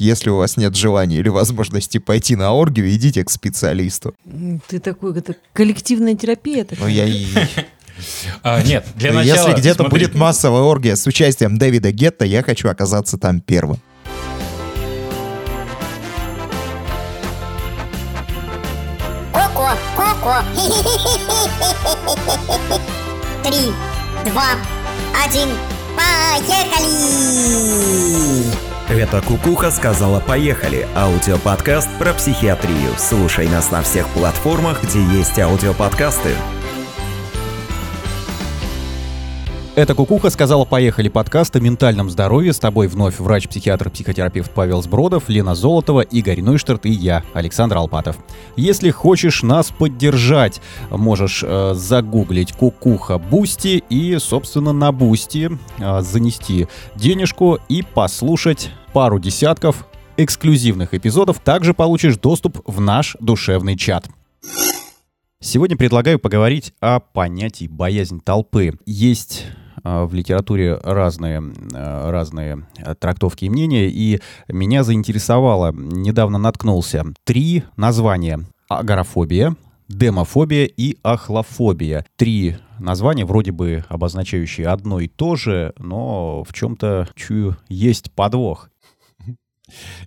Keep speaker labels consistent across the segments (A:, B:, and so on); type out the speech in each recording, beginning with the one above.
A: Если у вас нет желания или возможности пойти на оргию, идите к специалисту.
B: Ты такой, это коллективная терапия такая.
A: Ну, я и...
C: А, нет, для начала...
A: Если где-то
C: смотри.
A: будет массовая оргия с участием Дэвида Гетта, я хочу оказаться там первым.
D: Коко, Коко. Три, два, один, поехали!
E: Это «Кукуха» сказала «Поехали» – аудиоподкаст про психиатрию. Слушай нас на всех платформах, где есть аудиоподкасты.
F: Это «Кукуха» сказала «Поехали» подкаст о ментальном здоровье. С тобой вновь врач-психиатр-психотерапевт Павел Сбродов, Лена Золотова, Игорь Нойштарт и я, Александр Алпатов. Если хочешь нас поддержать, можешь э, загуглить «Кукуха Boosty» и, собственно, на Boosty э, занести денежку и послушать пару десятков эксклюзивных эпизодов. Также получишь доступ в наш душевный чат. Сегодня предлагаю поговорить о понятии боязнь толпы. Есть в литературе разные, э, разные э, трактовки и мнения, и меня заинтересовало, недавно наткнулся, три названия. Агорафобия, демофобия и ахлофобия. Три названия, вроде бы обозначающие одно и то же, но в чем-то, чую, есть подвох.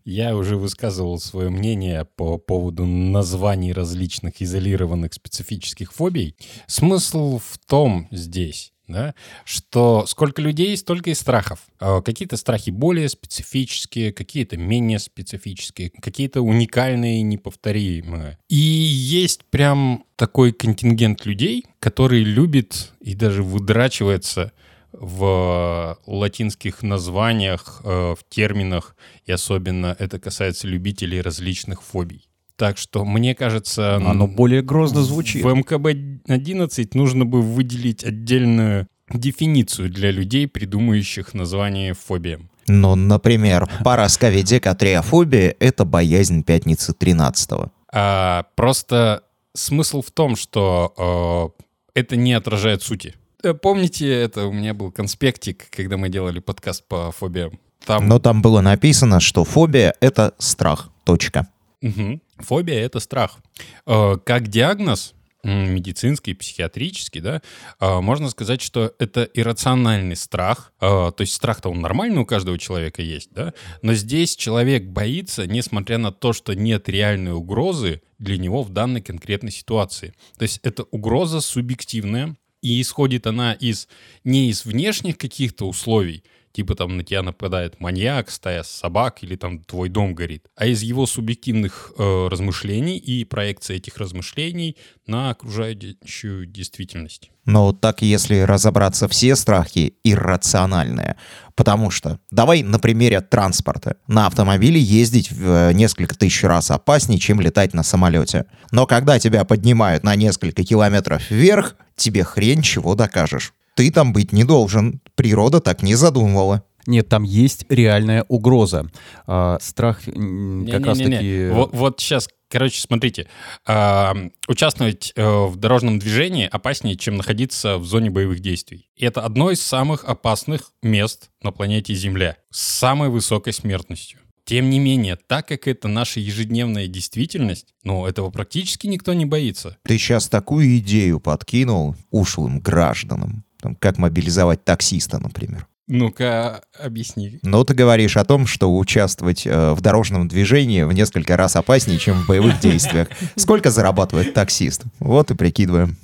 C: Я уже высказывал свое мнение по поводу названий различных изолированных специфических фобий. Смысл в том здесь, да, что сколько людей, столько и страхов. А Какие-то страхи более специфические, какие-то менее специфические, какие-то уникальные, неповторимые. И есть прям такой контингент людей, который любит и даже выдрачивается в латинских названиях, э, в терминах, и особенно это касается любителей различных фобий. Так что, мне кажется,
F: Оно более грозно звучит.
C: в МКБ-11 нужно бы выделить отдельную дефиницию для людей, придумывающих название фобиям.
A: Ну, например, парасковидекатриофобия — это боязнь пятницы 13
C: А, просто смысл в том, что э, это не отражает сути. Э, Помните, это у меня был конспектик, когда мы делали подкаст по фобиям. Там
A: Но там было написано, что фобия — это страх. Точка.
C: Мгм. Фобия — это страх. Э, Как диагноз, медицинский, психиатрический, да, э, можно сказать, что это иррациональный страх. Э, То есть страх-то он нормальный у каждого человека есть, да, но здесь человек боится, несмотря на то, что нет реальной угрозы для него в данной конкретной ситуации. То есть это угроза субъективная, и исходит она из не из внешних каких-то условий, типа там на тебя нападает маньяк, стая собак или там твой дом горит, а из его субъективных э, размышлений и проекции этих размышлений на окружающую действительность.
A: Но так, если разобраться, все страхи иррациональные. Потому что, давай на примере транспорта. На автомобиле ездить в э, несколько тысяч раз опаснее, чем летать на самолете. Но когда тебя поднимают на несколько километров вверх, тебе хрен чего докажешь. Ты там быть не должен. Природа так не задумывала.
F: Нет, там есть реальная угроза. А, страх как раз-таки...
C: Вот, вот сейчас, короче, смотрите. а, участвовать э, в дорожном движении опаснее, чем находиться в зоне боевых действий. И это одно из самых опасных мест на планете Земля. С самой высокой смертностью. Тем не менее, так как это наша ежедневная действительность, ну, этого практически никто не боится.
A: Ты сейчас такую идею подкинул ушлым гражданам. Там, как мобилизовать таксиста, например.
C: Ну-ка, объясни.
A: Но ты говоришь о том, что участвовать э, в дорожном движении в несколько раз опаснее, чем в боевых действиях. Сколько зарабатывает таксист? Вот и прикидываем.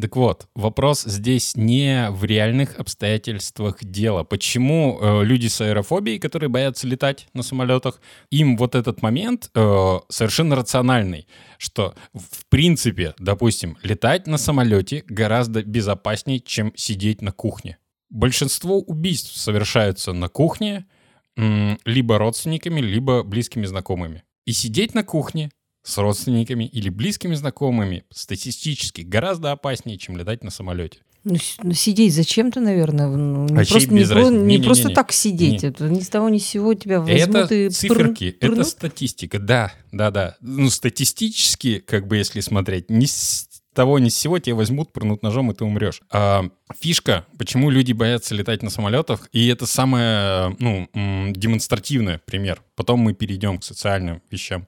C: Так вот, вопрос здесь не в реальных обстоятельствах дела. Почему э, люди с аэрофобией, которые боятся летать на самолетах, им вот этот момент э, совершенно рациональный, что в принципе, допустим, летать на самолете гораздо безопаснее, чем сидеть на кухне. Большинство убийств совершаются на кухне либо родственниками, либо близкими знакомыми. И сидеть на кухне с родственниками или близкими знакомыми статистически гораздо опаснее, чем летать на самолете.
B: Ну, ну, сидеть зачем-то, наверное. ну, Не,
C: Вообще
B: просто, не, про-
C: разницы.
B: не
C: Не-не-не-не.
B: просто так сидеть.
C: Не.
B: Это ни с того ни с сего тебя возьмут
C: это
B: и
C: циферки,
B: прын-
C: это статистика, да, да, да. Ну, статистически, как бы если смотреть, не того ни с сего тебя возьмут, прынут ножом, и ты умрешь. А, фишка, почему люди боятся летать на самолетах, и это самое, ну, демонстративный пример. Потом мы перейдем к социальным вещам.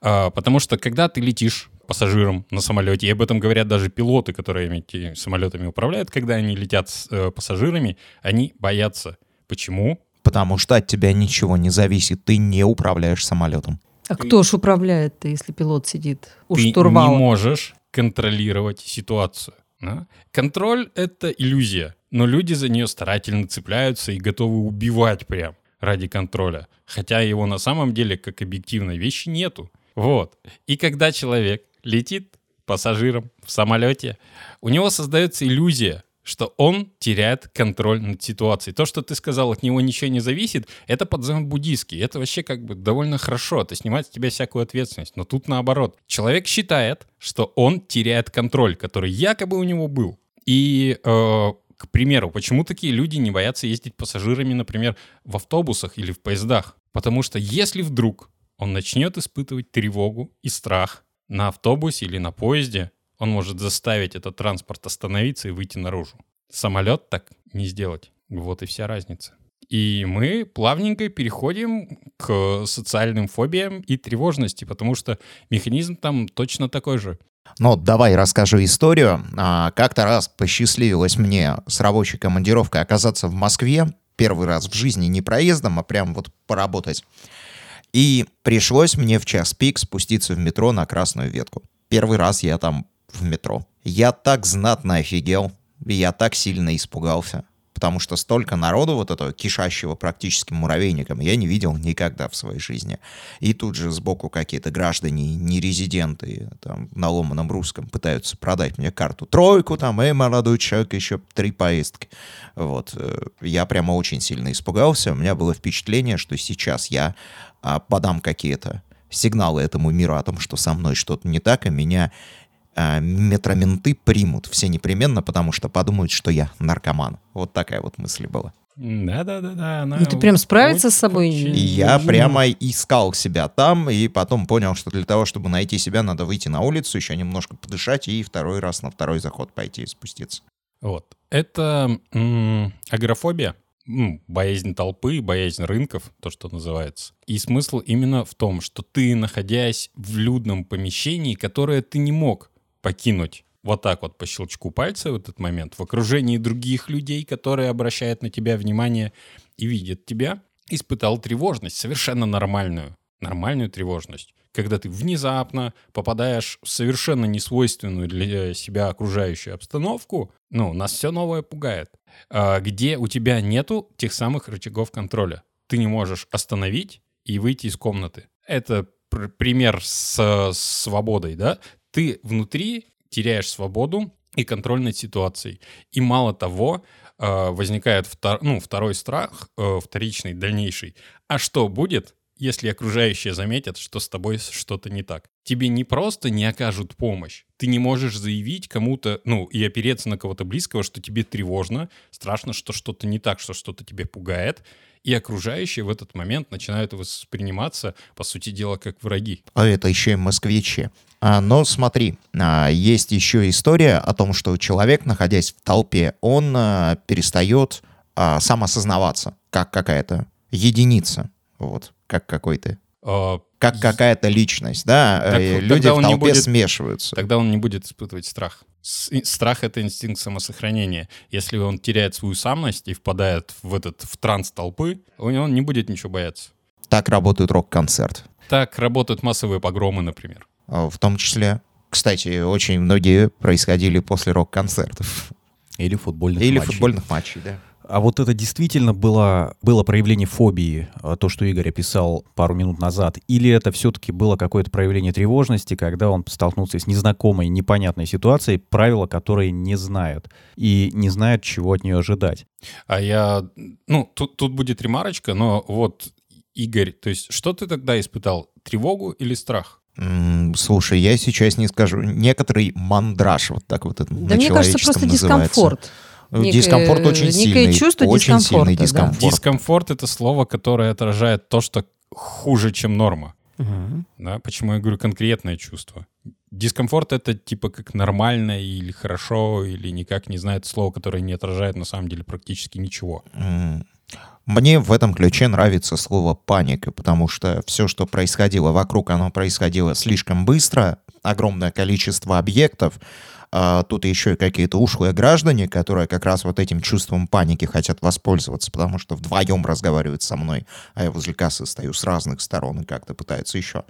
C: А, потому что когда ты летишь пассажирам на самолете. И об этом говорят даже пилоты, которые этими самолетами управляют, когда они летят с э, пассажирами, они боятся. Почему?
A: Потому что от тебя ничего не зависит, ты не управляешь самолетом.
B: А ты... кто ж управляет-то, если пилот сидит у
C: ты
B: штурвала?
C: не можешь контролировать ситуацию. Да? Контроль — это иллюзия, но люди за нее старательно цепляются и готовы убивать прям ради контроля. Хотя его на самом деле как объективной вещи нету. Вот. И когда человек летит пассажиром в самолете, у него создается иллюзия, что он теряет контроль над ситуацией. То, что ты сказал, от него ничего не зависит, это подзем буддийский. Это вообще как бы довольно хорошо. Это снимает с тебя всякую ответственность. Но тут наоборот. Человек считает, что он теряет контроль, который якобы у него был. И, э, к примеру, почему такие люди не боятся ездить пассажирами, например, в автобусах или в поездах? Потому что если вдруг он начнет испытывать тревогу и страх, на автобусе или на поезде он может заставить этот транспорт остановиться и выйти наружу. Самолет так не сделать. Вот и вся разница. И мы плавненько переходим к социальным фобиям и тревожности, потому что механизм там точно такой же.
A: Ну, давай расскажу историю. А, как-то раз посчастливилось мне с рабочей командировкой оказаться в Москве. Первый раз в жизни не проездом, а прям вот поработать. И пришлось мне в час пик спуститься в метро на красную ветку. Первый раз я там в метро. Я так знатно офигел, я так сильно испугался, потому что столько народу вот этого кишащего практически муравейником я не видел никогда в своей жизни. И тут же сбоку какие-то граждане, нерезиденты, там, на ломаном русском пытаются продать мне карту тройку, там, эй, молодой человек, еще три поездки. Вот. Э, я прямо очень сильно испугался. У меня было впечатление, что сейчас я а, подам какие-то сигналы этому миру о том, что со мной что-то не так, и меня метроменты примут все непременно, потому что подумают, что я наркоман. Вот такая вот мысль была.
C: Да-да-да.
B: Ну ты прям справиться с собой?
A: И я прямо искал себя там, и потом понял, что для того, чтобы найти себя, надо выйти на улицу, еще немножко подышать, и второй раз на второй заход пойти и спуститься.
C: Вот. Это м- агрофобия ну, боязнь толпы, боязнь рынков, то, что называется. И смысл именно в том, что ты, находясь в людном помещении, которое ты не мог покинуть вот так вот по щелчку пальца в этот момент, в окружении других людей, которые обращают на тебя внимание и видят тебя, испытал тревожность, совершенно нормальную, нормальную тревожность когда ты внезапно попадаешь в совершенно несвойственную для себя окружающую обстановку, ну, нас все новое пугает, а, где у тебя нету тех самых рычагов контроля. Ты не можешь остановить и выйти из комнаты. Это пр- пример с свободой, да? Ты внутри теряешь свободу и контроль над ситуацией. И мало того, а, возникает втор, ну, второй страх, э, вторичный, дальнейший. А что будет, если окружающие заметят, что с тобой что-то не так. Тебе не просто не окажут помощь, ты не можешь заявить кому-то, ну, и опереться на кого-то близкого, что тебе тревожно, страшно, что что-то не так, что что-то тебе пугает, и окружающие в этот момент начинают восприниматься, по сути дела, как враги.
A: А это еще и москвичи. А, но смотри, а, есть еще история о том, что человек, находясь в толпе, он а, перестает а, сам осознаваться, как какая-то единица. Вот как какой-то. Как какая-то личность, да? Так, э, Люди в толпе будет, смешиваются.
C: Тогда он не будет испытывать страх. Страх — это инстинкт самосохранения. Если он теряет свою самость и впадает в этот в транс толпы, он не будет ничего бояться.
A: Так работает рок-концерт.
C: Так работают массовые погромы, например.
A: А, в том числе. Кстати, очень многие происходили после рок-концертов.
F: Или футбольных
A: Или
F: матчей.
A: футбольных матчей, да.
F: А вот это действительно было, было проявление фобии, а, то, что Игорь описал пару минут назад? Или это все-таки было какое-то проявление тревожности, когда он столкнулся с незнакомой, непонятной ситуацией, правила которые не знают, и не знают, чего от нее ожидать?
C: А я... Ну, тут, тут будет ремарочка, но вот, Игорь, то есть что ты тогда испытал? Тревогу или страх?
A: Слушай, я сейчас не скажу. Некоторый мандраж, вот так вот это
B: Да мне кажется, просто
A: называется.
B: дискомфорт.
A: Некое, дискомфорт очень сильный.
B: чувство
A: очень сильный дискомфорт.
C: Да. Дискомфорт — это слово, которое отражает то, что хуже, чем норма.
B: Угу.
C: Да, почему я говорю конкретное чувство. дискомфорт это типа как нормально или хорошо, или никак не знаю, это слово, которое не отражает на самом деле практически ничего.
A: Мне в этом ключе нравится слово паника, потому что все, что происходило вокруг, оно происходило слишком быстро, огромное количество объектов, а тут еще и какие-то ушлые граждане, которые как раз вот этим чувством паники хотят воспользоваться, потому что вдвоем разговаривают со мной, а я возле кассы стою с разных сторон и как-то пытаются еще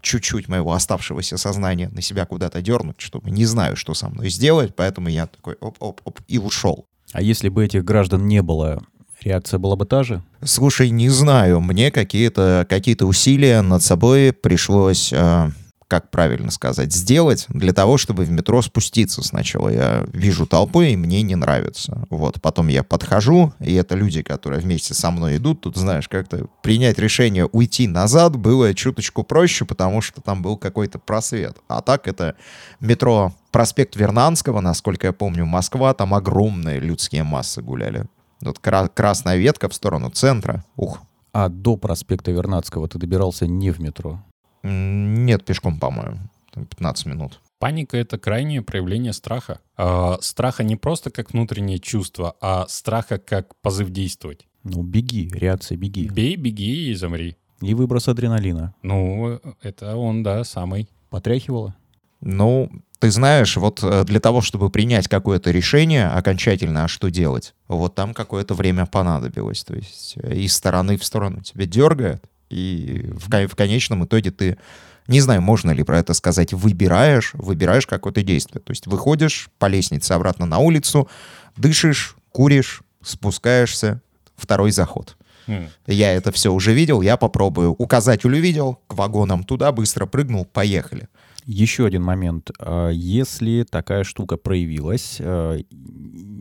A: чуть-чуть моего оставшегося сознания на себя куда-то дернуть, чтобы не знаю, что со мной сделать, поэтому я такой оп-оп-оп и ушел.
F: А если бы этих граждан не было, реакция была бы та же?
A: Слушай, не знаю, мне какие-то какие усилия над собой пришлось, э, как правильно сказать, сделать для того, чтобы в метро спуститься. Сначала я вижу толпу, и мне не нравится. Вот, потом я подхожу, и это люди, которые вместе со мной идут. Тут, знаешь, как-то принять решение уйти назад было чуточку проще, потому что там был какой-то просвет. А так это метро проспект Вернанского, насколько я помню, Москва, там огромные людские массы гуляли. Вот кра- красная ветка в сторону центра. Ух.
F: А до проспекта Вернадского ты добирался не в метро?
A: Нет, пешком, по-моему. Там 15 минут.
C: Паника — это крайнее проявление страха. А, страха не просто как внутреннее чувство, а страха как позыв действовать.
F: Ну, беги, реакция беги.
C: Бей, беги и замри.
F: И выброс адреналина.
C: Ну, это он, да, самый.
F: Потряхивало?
A: Ну, ты знаешь, вот э, для того, чтобы принять какое-то решение окончательно, а что делать, вот там какое-то время понадобилось. То есть э, из стороны в сторону тебя дергает, и в, в конечном итоге ты, не знаю, можно ли про это сказать, выбираешь, выбираешь какое-то действие. То есть выходишь по лестнице обратно на улицу, дышишь, куришь, спускаешься, второй заход.
C: М.
A: Я это все уже видел, я попробую. Указатель увидел, к вагонам туда, быстро прыгнул, поехали.
F: Еще один момент. А Если такая штука проявилась э,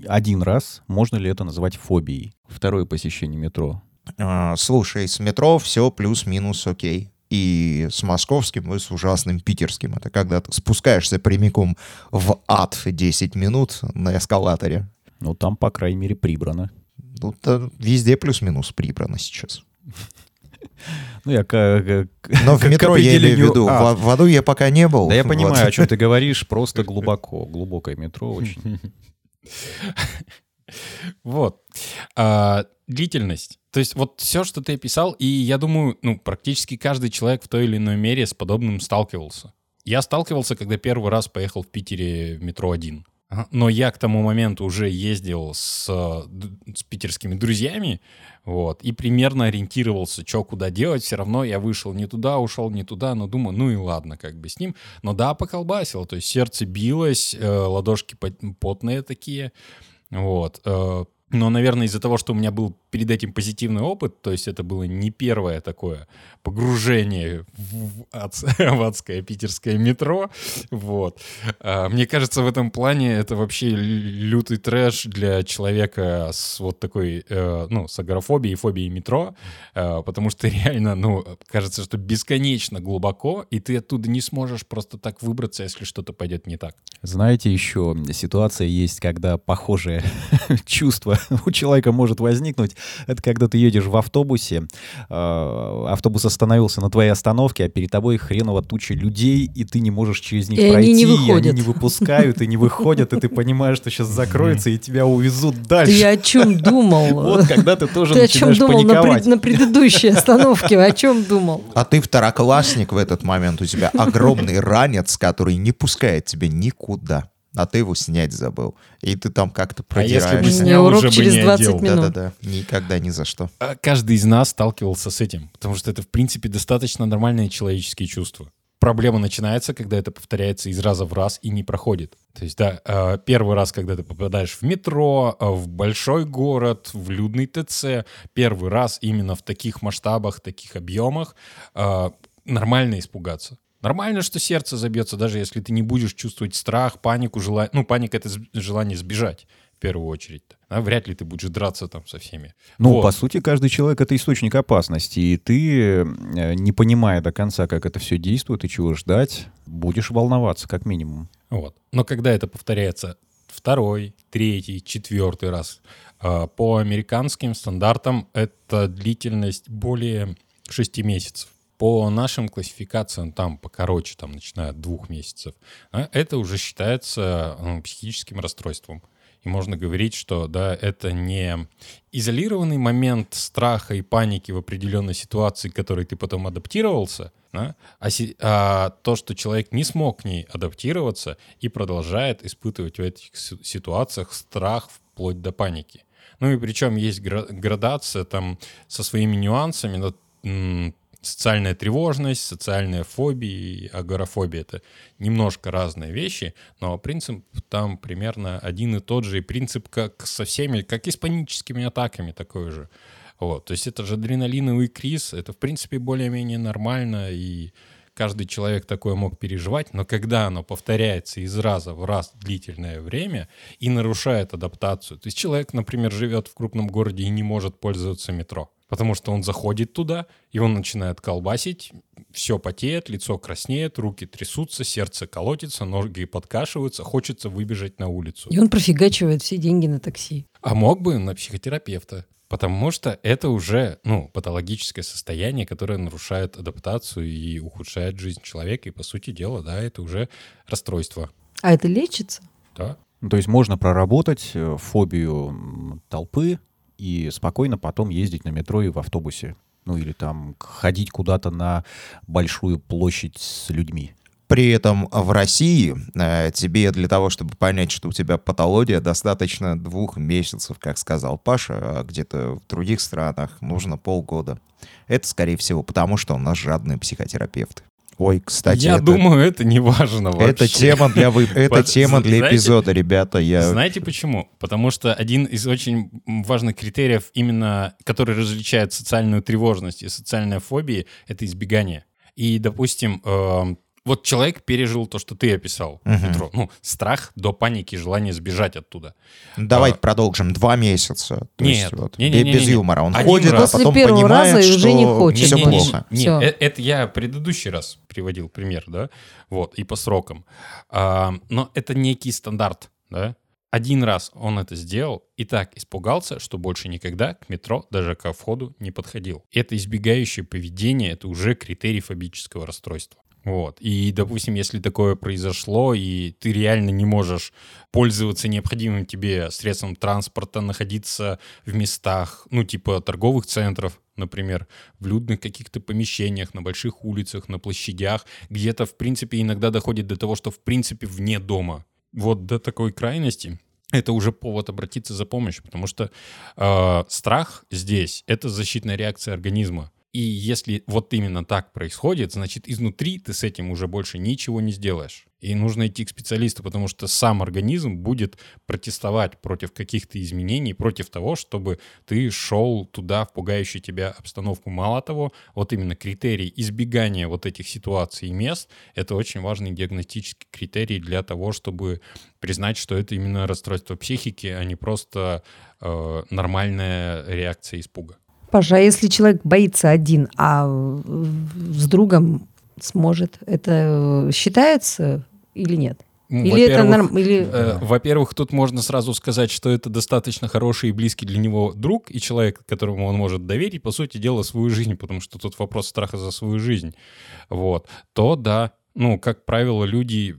F: один раз, можно ли это назвать фобией? Второе посещение метро.
A: А, Слушай, с метро все плюс-минус окей. И с московским, и с ужасным питерским. Это когда ты спускаешься прямиком в ад 10 минут на эскалаторе.
F: Ну, там, по крайней мере, прибрано.
A: Тут э, везде плюс-минус прибрано сейчас.
F: Ну, я к- к-
A: Но в метро я имею в виду.
F: А,
A: В, в аду я пока не был.
F: Да я
A: Вот.
F: понимаю, о чем ты говоришь, просто глубоко. Глубокое метро очень.
C: Вот. А, длительность. То есть вот все, что ты описал, и я думаю, ну, практически каждый человек в той или иной мере с подобным сталкивался. Я сталкивался, когда первый раз поехал в Питере в метро один. Но я к тому моменту уже ездил с, э, с питерскими друзьями, вот, и примерно ориентировался, что куда делать. Все равно я вышел не туда, ушел не туда, но думаю, ну и ладно, как бы с ним. Но да, поколбасил, то есть сердце билось, э, ладошки пот- потные такие, вот. э, Но, наверное, из-за того, что у меня был перед этим позитивный опыт, то есть это было не первое такое погружение в, адс- в адское питерское метро, вот. А, Мне кажется, в этом плане это вообще лютый трэш для человека с вот такой, э, ну, с агорафобией, фобией метро, э, потому что реально, ну, кажется, что бесконечно глубоко, и ты оттуда не сможешь просто так выбраться, если что-то пойдет не так.
F: Знаете, еще ситуация есть, когда похожее чувство у человека может возникнуть. Это когда ты едешь в автобусе, э, автобус остановился на твоей остановке, а перед тобой хреново туча людей, и ты не можешь через них
B: И они
F: пройти,
B: не
F: и они
B: выходят.
F: не выпускают, и не выходят, и ты понимаешь, что сейчас закроется, и тебя увезут
B: Ты
F: дальше.
B: о чем думал?
F: Вот когда ты тоже
B: Ты о чем
F: начинаешь
B: думал на,
F: паниковать.
B: пред- на предыдущей остановке? О чем думал?
A: А ты второклассник в этот момент. У тебя огромный ранец, который не пускает тебя никуда. А ты его снять забыл. И ты там как-то
C: А если бы
A: продираешься.
C: снял,
B: урок
C: уже бы
B: через
C: не
B: 20
C: одел.
B: минут.
A: Да-да-да. Никогда ни за что.
C: А Каждый из нас сталкивался с этим, потому что это, в принципе, достаточно нормальные человеческие чувства. Проблема начинается, когда это повторяется из раза в раз и не проходит. То есть, да, э, первый раз, когда ты попадаешь в метро, э, в большой город, в людный ТЦ, первый раз именно в таких масштабах, таких объемах, нормально испугаться. Нормально, что сердце забьется, даже если ты не будешь чувствовать страх, панику, желание. Ну, паника — это желание сбежать, в первую очередь. А вряд ли ты будешь драться там со всеми.
F: Ну,
C: Вот.
F: по сути, каждый человек — это источник опасности, и ты, э, не понимая до конца, как это все действует и чего ждать, будешь волноваться, как минимум.
C: Вот. Но когда это повторяется второй, третий, четвертый раз, э, по американским стандартам это длительность более 6 месяцев по нашим классификациям, там покороче, там, начиная от двух месяцев, а, это уже считается ну, психическим расстройством. И можно говорить, что да, это не изолированный момент страха и паники в определенной ситуации, к которой ты потом адаптировался, да, а, си- а то, что человек не смог к ней адаптироваться и продолжает испытывать в этих си- ситуациях страх вплоть до паники. Ну и причем есть гра- градация там со своими нюансами, но социальная тревожность, социальная фобия и агорафобия — это немножко разные вещи, но принцип там примерно один и тот же, и принцип как со всеми, как и с паническими атаками такой же. Вот, то есть это же адреналиновый криз, это в принципе более-менее нормально, и каждый человек такое мог переживать, но когда оно повторяется из раза в раз длительное время и нарушает адаптацию, то есть человек, например, живет в крупном городе и не может пользоваться метро, потому что он заходит туда, и он начинает колбасить, все потеет, лицо краснеет, руки трясутся, сердце колотится, ноги подкашиваются, хочется выбежать на улицу.
B: И он профигачивает все деньги на такси.
C: А мог бы на психотерапевта. Потому что это уже, ну, патологическое состояние, которое нарушает адаптацию и ухудшает жизнь человека. И, по сути дела, да, это уже расстройство.
B: А это лечится?
C: Да.
F: Ну, То есть можно проработать э, фобию толпы и спокойно потом ездить на метро и в автобусе. Ну или там ходить куда-то на большую площадь с людьми.
A: При этом в России э, тебе для того, чтобы понять, что у тебя патология, достаточно двух месяцев, как сказал Паша, а где-то в других странах нужно полгода. Это, скорее всего, потому что у нас жадные психотерапевты. Ой, кстати,
C: Я
A: это,
C: думаю, это не важно вообще.
A: это тема для вы... это тема для
C: знаете-
A: эпизода, ребята. Я
C: Знаете почему? Потому что один из очень важных критериев, именно который различает социальную тревожность и социальные фобии, это избегание. И, допустим, эм, вот человек пережил то, что ты описал в
A: Мгм.
C: метро. Ну, страх до паники, желание сбежать оттуда.
A: Давайте
C: а-
A: продолжим. Два месяца. То
C: Нет,
A: есть вот,
C: не-не-не-не-не.
A: без юмора. Он
C: Один
A: ходит, а
C: раз.
A: потом
B: После первого
A: понимает,
B: раза
A: что
B: уже не хочет
A: все
B: больше.
A: плохо.
C: Не,
B: Всё.
C: э- это я предыдущий раз приводил пример, да, вот, и по срокам. А, но это некий стандарт, да. Один раз он это сделал и так испугался, что больше никогда к метро, даже ко входу, не подходил. Это избегающее поведение, это уже критерий фобического расстройства. Вот. И, допустим, если такое произошло, и ты реально не можешь пользоваться необходимым тебе средством транспорта, находиться в местах, ну, типа торговых центров, например, в людных каких-то помещениях, на больших улицах, на площадях, где-то, в принципе, иногда доходит до того, что, в принципе, вне дома. Вот до такой крайности это уже повод обратиться за помощью, потому что э, страх здесь — это защитная реакция организма. И если вот именно так происходит, значит, изнутри ты с этим уже больше ничего не сделаешь. И нужно идти к специалисту, потому что сам организм будет протестовать против каких-то изменений, против того, чтобы ты шел туда в пугающую тебя обстановку. Мало того, вот именно критерий избегания вот этих ситуаций и мест — это очень важный диагностический критерий для того, чтобы признать, что это именно расстройство психики, а не просто э, нормальная реакция испуга.
B: Паша, а если человек боится один, а с другом сможет, это э, считается или нет?
C: Ну,
B: Или это норм... Или...
C: Э, Во-первых, тут можно сразу сказать, что это достаточно хороший и близкий для него друг и человек, которому он может доверить, по сути дела, свою жизнь, потому что тут вопрос страха за свою жизнь. Вот. То да, ну, как правило, люди...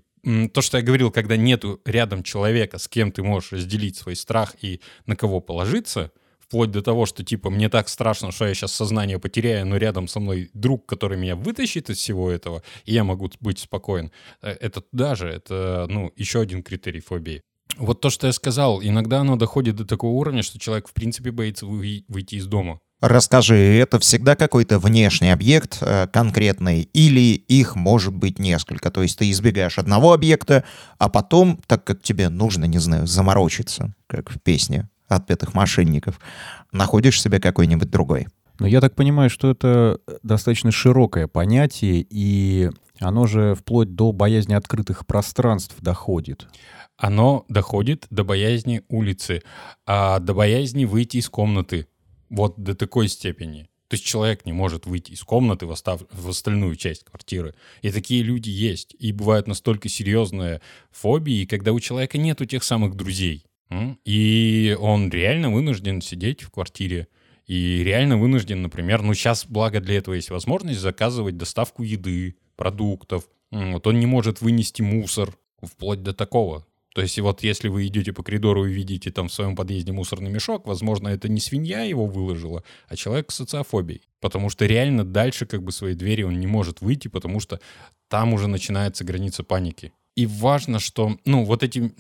C: То, что я говорил, когда нету рядом человека, с кем ты можешь разделить свой страх и на кого положиться, вплоть до того, что, типа, мне так страшно, что я сейчас сознание потеряю, но рядом со мной друг, который меня вытащит из всего этого, и я могу быть спокоен. Э, Это даже, это, ну, еще один критерий фобии. Вот то, что я сказал, иногда оно доходит до такого уровня, что человек, в принципе, боится вы- выйти из дома.
A: Расскажи, это всегда какой-то внешний объект э, конкретный, или их может быть несколько? То есть ты избегаешь одного объекта, а потом, так как тебе нужно, не знаю, заморочиться, как в песне отпетых мошенников, находишь себе какой-нибудь другой.
F: Но я так понимаю, что это достаточно широкое понятие, и оно же вплоть до боязни открытых пространств доходит.
C: Оно доходит до боязни улицы, а до боязни выйти из комнаты. Вот до такой степени. То есть человек не может выйти из комнаты в, остав- в остальную часть квартиры. И такие люди есть. И бывают настолько серьезные фобии, когда у человека нету тех самых друзей. И он реально вынужден сидеть в квартире. И реально вынужден, например, ну сейчас, благо для этого есть возможность заказывать доставку еды, продуктов. Вот он не может вынести мусор, вплоть до такого. То есть вот если вы идете по коридору и видите там в своем подъезде мусорный мешок, возможно, это не свинья его выложила, а человек с социофобией. Потому что реально дальше как бы своей двери он не может выйти, потому что там уже начинается граница паники. И важно, что, ну, вот эти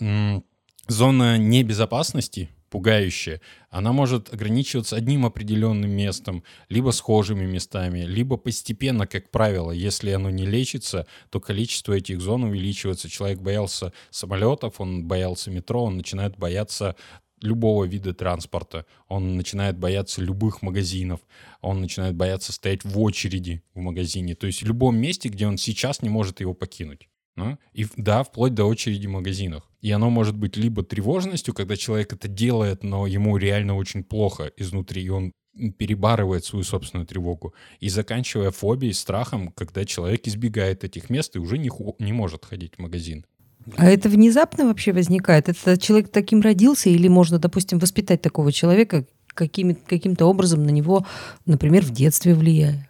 C: зона небезопасности, пугающая, она может ограничиваться одним определенным местом, либо схожими местами, либо постепенно, как правило, если оно не лечится, то количество этих зон увеличивается. Человек боялся самолетов, он боялся метро, он начинает бояться любого вида транспорта. Он начинает бояться любых магазинов. Он начинает бояться стоять в очереди в магазине. То есть в любом месте, где он сейчас не может его покинуть. Ну, И да, вплоть до очереди в магазинах. И оно может быть либо тревожностью, когда человек это делает, но ему реально очень плохо изнутри, и он перебарывает свою собственную тревогу. И заканчивая фобией, страхом, когда человек избегает этих мест и уже не, не может ходить в магазин.
B: А это внезапно вообще возникает? Это человек таким родился или можно, допустим, воспитать такого человека какими, каким-то образом на него, например, в детстве влияя?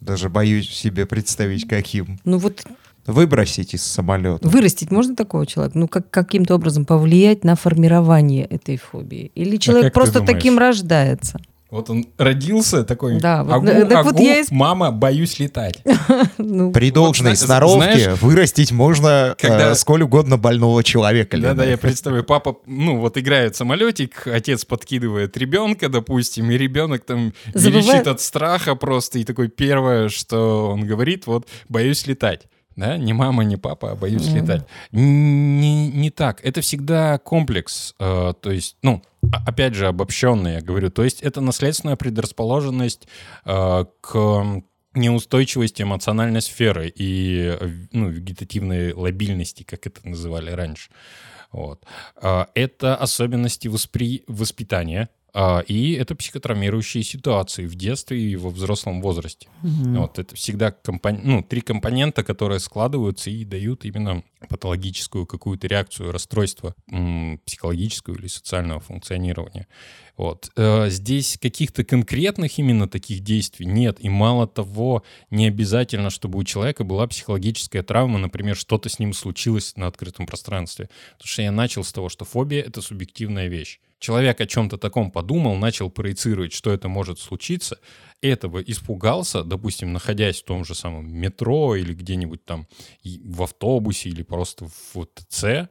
A: Даже боюсь себе представить, каким.
B: Ну вот
A: Выбросить из самолета.
B: вырастить можно такого человека? Ну как, каким-то образом повлиять на формирование этой фобии? Или человек
C: как ты
B: просто таким рождается?
C: Вот он родился такой,
B: Да, вот,
C: агу,
B: э, так вот
C: агу,
B: я и-
C: мама, боюсь летать.
B: Ну,
A: При должной
C: зна-
A: сноровке
C: знаешь,
A: вырастить можно
C: когда-
A: э, сколь угодно больного человека.
C: Да, да,
A: Лена.
C: я представляю, папа, ну вот играет самолетик, отец подкидывает ребенка, допустим, и ребенок там
B: Забывает-
C: верещит от страха просто, и такой первое, что он говорит, вот, боюсь летать. Да, не мама, не папа, а боюсь летать. Не, не так. Это всегда комплекс. э, то есть, ну, опять же, обобщенный, я говорю. То есть это наследственная предрасположенность э, к неустойчивости эмоциональной сферы и э, ну, вегетативной лобильности, как это называли раньше. Вот. А, Это особенности воспри... воспитания, и это психотравмирующие ситуации в детстве и во взрослом возрасте. Вот, это всегда компон... ну, три компонента, которые складываются и дают именно патологическую какую-то реакцию, расстройство м, психологического или социального функционирования. Вот. Э, Здесь каких-то конкретных именно таких действий нет. И мало того, не обязательно, чтобы у человека была психологическая травма, например, что-то с ним случилось на открытом пространстве. Потому что я начал с того, что фобия — это субъективная вещь. Человек о чем-то таком подумал, начал проецировать, что это может случиться, этого испугался, допустим, находясь в том же самом метро или где-нибудь там в автобусе или просто в ТЦ,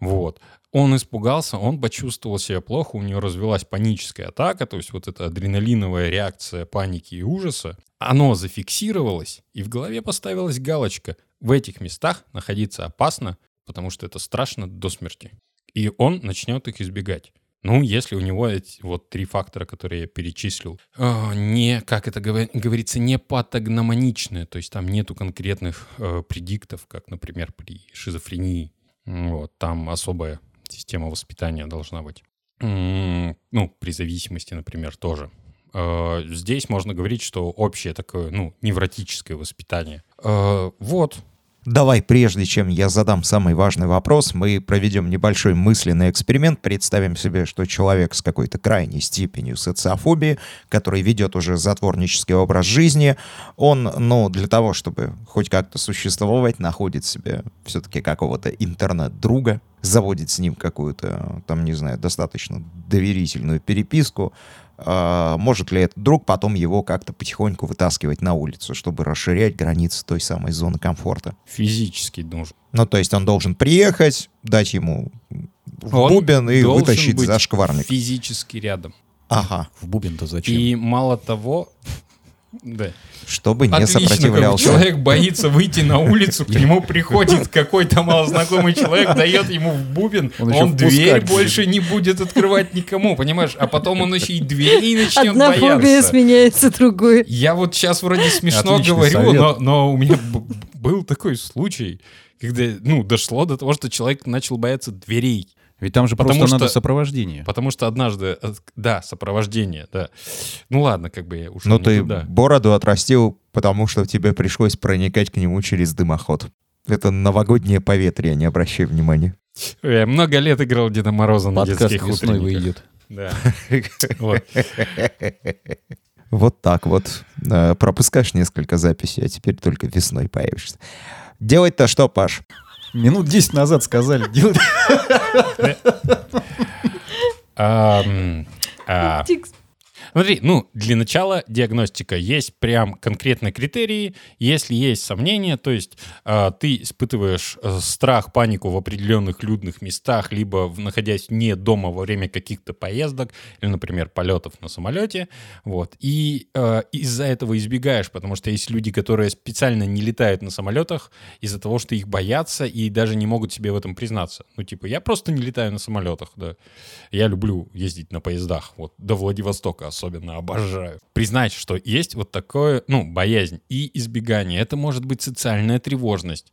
C: вот. Он испугался, он почувствовал себя плохо, у него развилась паническая атака, то есть вот эта адреналиновая реакция паники и ужаса. Оно зафиксировалось, и в голове поставилась галочка. В этих местах находиться опасно, потому что это страшно до смерти. И он начнет их избегать. Ну, если у него эти вот три фактора, которые я перечислил, э, не, как это говор- говорится, не патогномоничные, то есть там нету конкретных э, предиктов, как, например, при шизофрении. Вот, там особая система воспитания должна быть. Ну, при зависимости, например, тоже. Э, Здесь можно говорить, что общее такое, ну, невротическое воспитание. Э, Вот,
A: Давай, прежде чем я задам самый важный вопрос, мы проведем небольшой мысленный эксперимент, представим себе, что человек с какой-то крайней степенью социофобии, который ведет уже затворнический образ жизни, он, ну, для того, чтобы хоть как-то существовать, находит себе все-таки какого-то интернет-друга, заводит с ним какую-то, там, не знаю, достаточно доверительную переписку, а, может ли этот друг потом его как-то потихоньку вытаскивать на улицу, чтобы расширять границы той самой зоны комфорта.
C: физически нужен.
A: Ну, то есть он должен приехать, дать ему в
C: Он
A: бубен и
C: должен
A: вытащить
C: быть
A: за шкварник.
C: Физически рядом.
A: Ага,
F: В бубен-то зачем?
C: И мало того, да.
A: чтобы не
C: Отлично,
A: сопротивлялся.
C: человек боится выйти на улицу, к нему приходит какой-то малознакомый человек, дает ему в бубен,
F: Он
C: он, дверь
F: будет.
C: больше не будет открывать никому, понимаешь? А потом он еще и дверей начнет
B: Одна фобия
C: бояться.
B: сменяется другой.
C: Я вот сейчас вроде смешно
F: Отличный
C: говорю,
F: совет.
C: но, но у меня б- был такой случай, когда, ну, дошло до того, что человек начал бояться дверей.
F: Ведь там же
C: Потому
F: просто надо
C: что-
F: сопровождение.
C: Потому что однажды, э, да, сопровождение, да. Ну ладно, как бы я ушел
A: Но
C: не
A: ты
C: туда.
A: бороду отрастил, потому что тебе пришлось проникать к нему через дымоход. Это новогоднее поветрие, не обращай внимания.
C: Я много лет играл Деда Мороза на
F: Подкаст
C: детских
F: весной
C: утренниках.
F: выйдет.
C: Да. Вот.
A: Вот так вот. Э, Пропускаешь несколько записей, а теперь только весной появишься. Делать-то что, Паш?
F: Минут 10 назад сказали делать.
C: Смотри, ну, для начала диагностика. Есть прям конкретные критерии. Если есть сомнения, то есть э, ты испытываешь э, страх, панику в определенных людных местах, либо в- находясь не дома во время каких-то поездок, или, например, полетов на самолете, вот, и э, из-за этого избегаешь, потому что есть люди, которые специально не летают на самолетах из-за того, что их боятся и даже не могут себе в этом признаться. Ну, типа, я просто не летаю на самолетах, да. Я люблю ездить на поездах, вот, до Владивостока особенно обожаю. Признать, что есть вот такое, ну, боязнь и избегание. Это может быть социальная тревожность.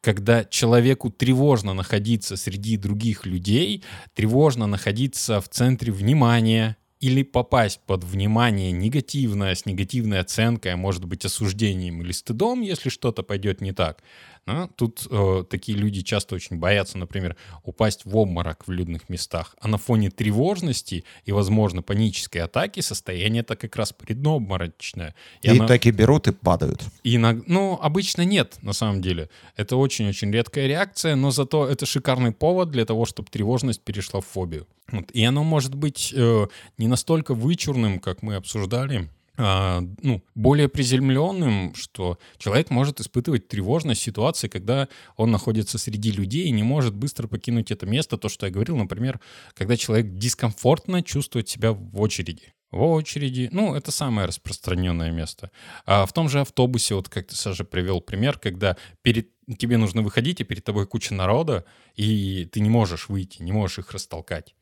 C: Когда человеку тревожно находиться среди других людей, тревожно находиться в центре внимания, или попасть под внимание негативное, с негативной оценкой, а может быть осуждением или стыдом, если что-то пойдет не так. Но тут э, такие люди часто очень боятся, например, упасть в обморок в людных местах. А на фоне тревожности и, возможно, панической атаки состояние это как раз предобморочное.
A: И,
C: оно-
A: таки берут и падают.
C: и иног- ну, обычно нет, на самом деле. Это очень-очень редкая реакция, но зато это шикарный повод для того, чтобы тревожность перешла в фобию. Вот. И оно может быть э, не настолько вычурным, как мы обсуждали, ну, более приземленным, что человек может испытывать тревожность ситуации, когда он находится среди людей и не может быстро покинуть это место. То, что я говорил, например, когда человек дискомфортно чувствует себя в очереди. В очереди, ну, это самое распространенное место. А в том же автобусе, вот как ты, Саша, привел пример, когда перед тебе нужно выходить, и перед тобой куча народа, и ты не можешь выйти, не можешь их растолкать.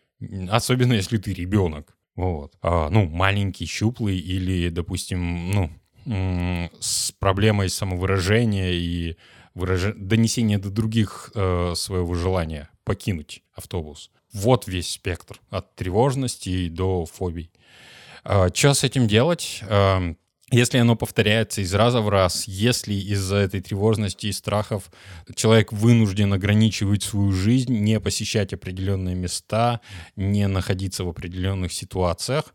C: Особенно, если ты ребенок. Вот. А, ну, маленький, щуплый или, допустим, ну, с проблемой самовыражения и выраж- донесения до других э, своего желания покинуть автобус. Вот весь спектр от тревожности до фобий. Что с этим делать? А, Если оно повторяется из раза в раз, если из-за этой тревожности и страхов человек вынужден ограничивать свою жизнь, не посещать определенные места, не находиться в определенных ситуациях,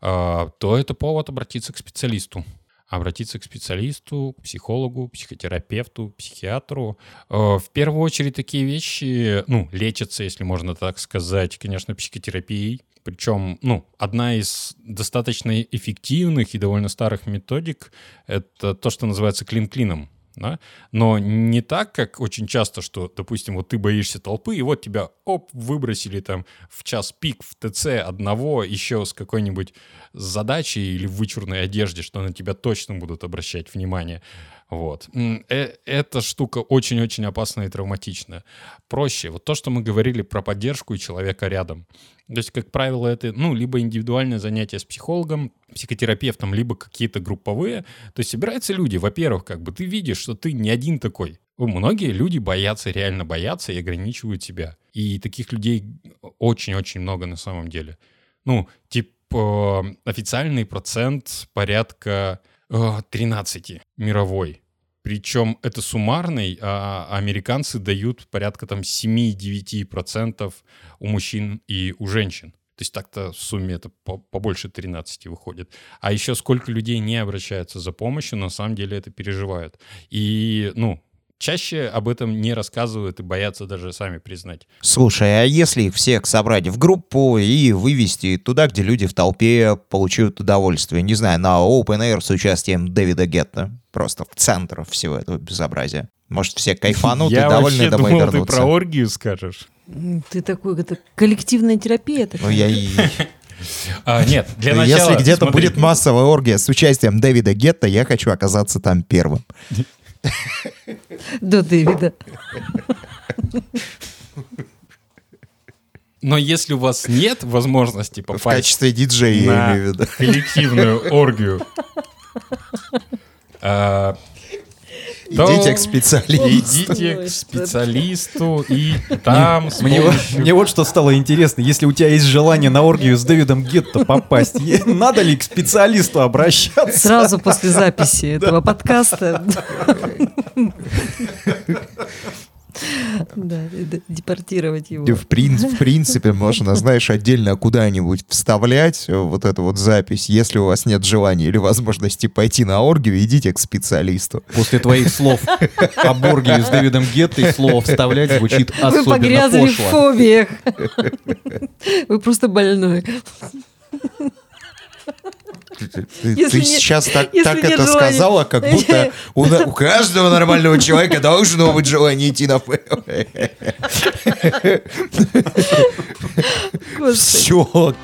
C: а, то это повод обратиться к специалисту. Обратиться к специалисту, к психологу, психотерапевту, психиатру. Э, В первую очередь такие вещи, ну, лечатся, если можно так сказать, конечно, психотерапией. Причем, ну, одна из достаточно эффективных и довольно старых методик — это то, что называется клин-клином. Да? Но не так, как очень часто, что, допустим, вот ты боишься толпы, и вот тебя, оп, выбросили там в час пик в ТЦ одного еще с какой-нибудь задачей или в вычурной одежде, что на тебя точно будут обращать внимание. Вот. Э- Эта штука очень-очень опасная и травматичная. Проще. Вот то, что мы говорили про поддержку и человека рядом. То есть, как правило, это, ну, либо индивидуальное занятие с психологом, психотерапевтом, либо какие-то групповые. То есть собираются люди, во-первых, как бы ты видишь, что ты не один такой. Многие люди боятся, реально боятся и ограничивают себя. И таких людей очень-очень много на самом деле. Ну, типа официальный процент порядка 13 мировой. Причем это суммарный, а американцы дают порядка там 7-9% у мужчин и у женщин. То есть так-то в сумме это по- побольше 13 выходит. А еще сколько людей не обращаются за помощью, на самом деле это переживают. И, ну, чаще об этом не рассказывают и боятся даже сами признать.
A: Слушай, а если их всех собрать в группу и вывести туда, где люди в толпе получают удовольствие, не знаю, на Open Air с участием Дэвида Гетта, просто в центр всего этого безобразия. Может, все кайфанут и
C: Я
A: довольны
C: вообще
A: домой
C: думал, ты про оргию скажешь.
B: Ты такой, это коллективная терапия
A: Ну,
B: такая.
A: я и...
C: А, нет, для начала...
A: Если где-то
C: смотри,
A: будет массовая оргия с участием Дэвида Гетта, я хочу оказаться там первым.
B: До Дэвида.
C: Но если у вас нет возможности
A: В
C: попасть
A: качестве диджея, я имею в виду.
C: коллективную оргию, а, то
A: Идите к специалисту.
C: идите к специалисту и там
F: Мне, мне вот что стало интересно. Если у тебя есть желание на оргию с Дэвидом Гетто попасть, надо ли к специалисту обращаться?
B: Сразу после записи этого подкаста. Да, депортировать его.
A: В, прин- в принципе, можно, знаешь, отдельно куда-нибудь вставлять э, вот эту вот запись. Если у вас нет желания или возможности пойти на оргию, идите к специалисту.
F: После твоих слов о Борге с Дэвидом Геттой слово вставлять звучит
B: Вы
F: особенно
B: погрязли в
F: пошло.
B: фобиях. Вы просто больной.
A: Ты, ты
B: нет-
A: сейчас так, так это
B: желания.
A: сказала, как будто у, у каждого нормального человека должно быть желание идти на
B: Господи.
A: Все.